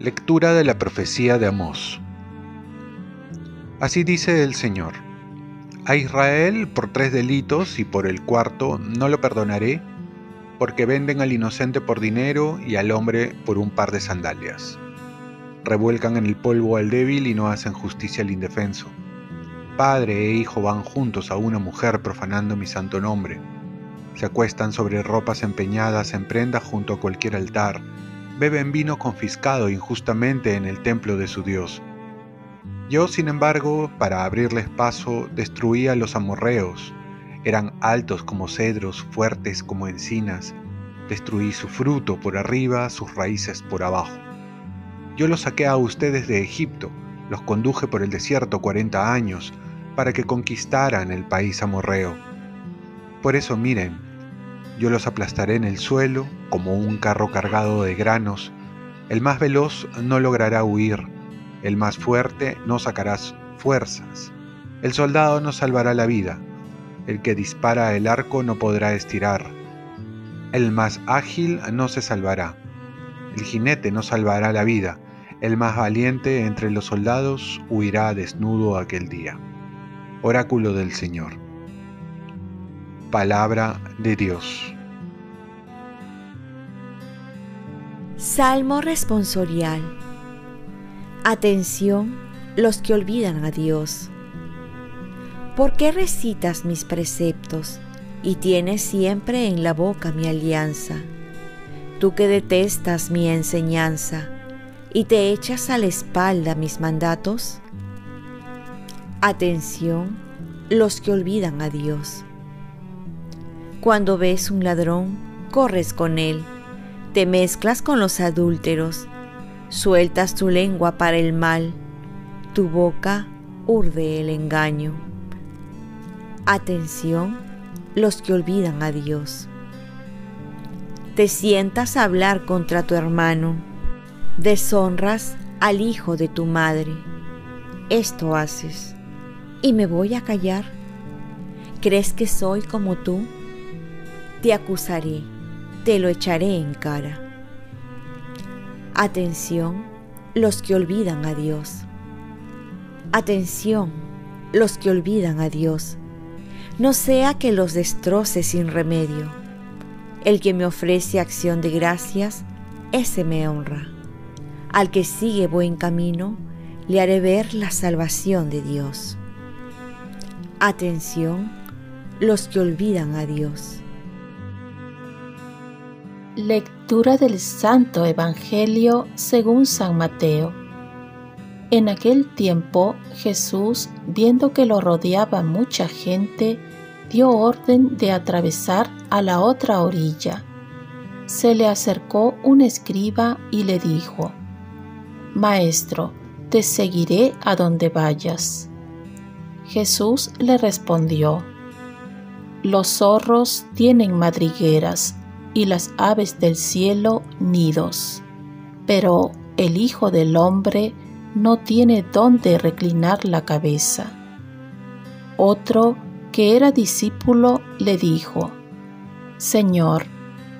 Lectura de la profecía de Amós. Así dice el Señor. A Israel por tres delitos y por el cuarto no lo perdonaré, porque venden al inocente por dinero y al hombre por un par de sandalias. Revuelcan en el polvo al débil y no hacen justicia al indefenso. Padre e hijo van juntos a una mujer profanando mi santo nombre. Se acuestan sobre ropas empeñadas en prenda junto a cualquier altar beben vino confiscado injustamente en el templo de su Dios. Yo, sin embargo, para abrirles paso, destruí a los amorreos. Eran altos como cedros, fuertes como encinas. Destruí su fruto por arriba, sus raíces por abajo. Yo los saqué a ustedes de Egipto, los conduje por el desierto cuarenta años, para que conquistaran el país amorreo. Por eso miren, yo los aplastaré en el suelo como un carro cargado de granos. El más veloz no logrará huir, el más fuerte no sacará fuerzas. El soldado no salvará la vida, el que dispara el arco no podrá estirar. El más ágil no se salvará, el jinete no salvará la vida, el más valiente entre los soldados huirá desnudo aquel día. Oráculo del Señor. Palabra de Dios. Salmo responsorial. Atención los que olvidan a Dios. ¿Por qué recitas mis preceptos y tienes siempre en la boca mi alianza? Tú que detestas mi enseñanza y te echas a la espalda mis mandatos. Atención los que olvidan a Dios. Cuando ves un ladrón, corres con él, te mezclas con los adúlteros, sueltas tu lengua para el mal, tu boca urde el engaño. Atención los que olvidan a Dios. Te sientas a hablar contra tu hermano, deshonras al hijo de tu madre. Esto haces, y me voy a callar. ¿Crees que soy como tú? te acusaré, te lo echaré en cara. Atención los que olvidan a Dios. Atención los que olvidan a Dios. No sea que los destroce sin remedio. El que me ofrece acción de gracias, ese me honra. Al que sigue buen camino, le haré ver la salvación de Dios. Atención los que olvidan a Dios. Lectura del Santo Evangelio según San Mateo. En aquel tiempo Jesús, viendo que lo rodeaba mucha gente, dio orden de atravesar a la otra orilla. Se le acercó un escriba y le dijo, Maestro, te seguiré a donde vayas. Jesús le respondió, Los zorros tienen madrigueras y las aves del cielo nidos. Pero el Hijo del Hombre no tiene dónde reclinar la cabeza. Otro, que era discípulo, le dijo, Señor,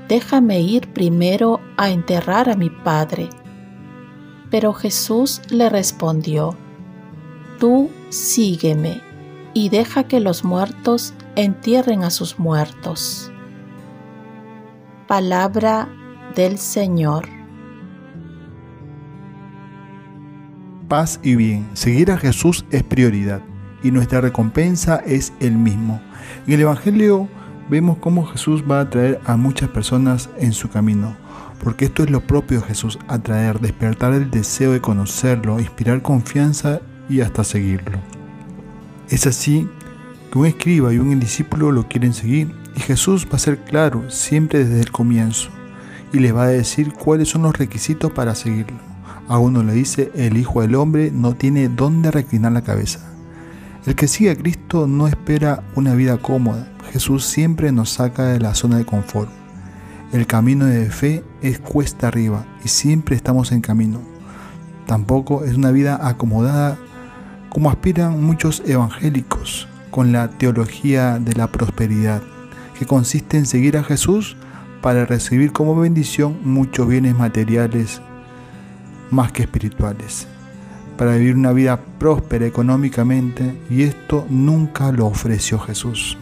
déjame ir primero a enterrar a mi Padre. Pero Jesús le respondió, Tú sígueme y deja que los muertos entierren a sus muertos. Palabra del Señor. Paz y bien. Seguir a Jesús es prioridad y nuestra recompensa es el mismo. En el Evangelio vemos cómo Jesús va a traer a muchas personas en su camino, porque esto es lo propio de Jesús, atraer, despertar el deseo de conocerlo, inspirar confianza y hasta seguirlo. Es así que un escriba y un discípulo lo quieren seguir y Jesús va a ser claro siempre desde el comienzo y les va a decir cuáles son los requisitos para seguirlo. A uno le dice, el Hijo del Hombre no tiene dónde reclinar la cabeza. El que sigue a Cristo no espera una vida cómoda. Jesús siempre nos saca de la zona de confort. El camino de fe es cuesta arriba y siempre estamos en camino. Tampoco es una vida acomodada como aspiran muchos evangélicos con la teología de la prosperidad, que consiste en seguir a Jesús para recibir como bendición muchos bienes materiales más que espirituales, para vivir una vida próspera económicamente y esto nunca lo ofreció Jesús.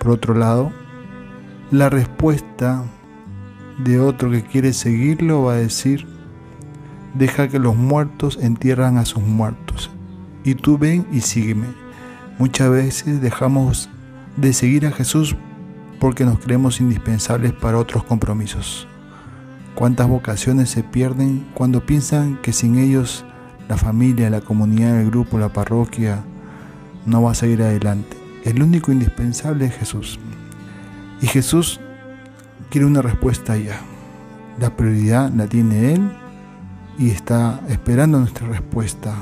Por otro lado, la respuesta de otro que quiere seguirlo va a decir, deja que los muertos entierran a sus muertos y tú ven y sígueme. Muchas veces dejamos de seguir a Jesús porque nos creemos indispensables para otros compromisos. ¿Cuántas vocaciones se pierden cuando piensan que sin ellos la familia, la comunidad, el grupo, la parroquia no va a seguir adelante? El único indispensable es Jesús. Y Jesús quiere una respuesta ya. La prioridad la tiene Él y está esperando nuestra respuesta.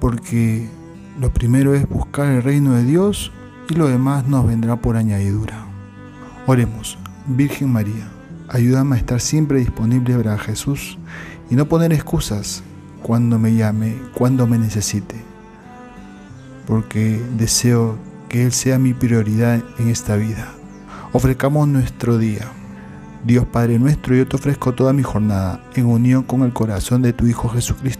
Porque lo primero es buscar el reino de Dios y lo demás nos vendrá por añadidura. Oremos, Virgen María, ayúdame a estar siempre disponible para Jesús y no poner excusas cuando me llame, cuando me necesite, porque deseo que Él sea mi prioridad en esta vida. Ofrezcamos nuestro día. Dios Padre nuestro, yo te ofrezco toda mi jornada en unión con el corazón de tu Hijo Jesucristo,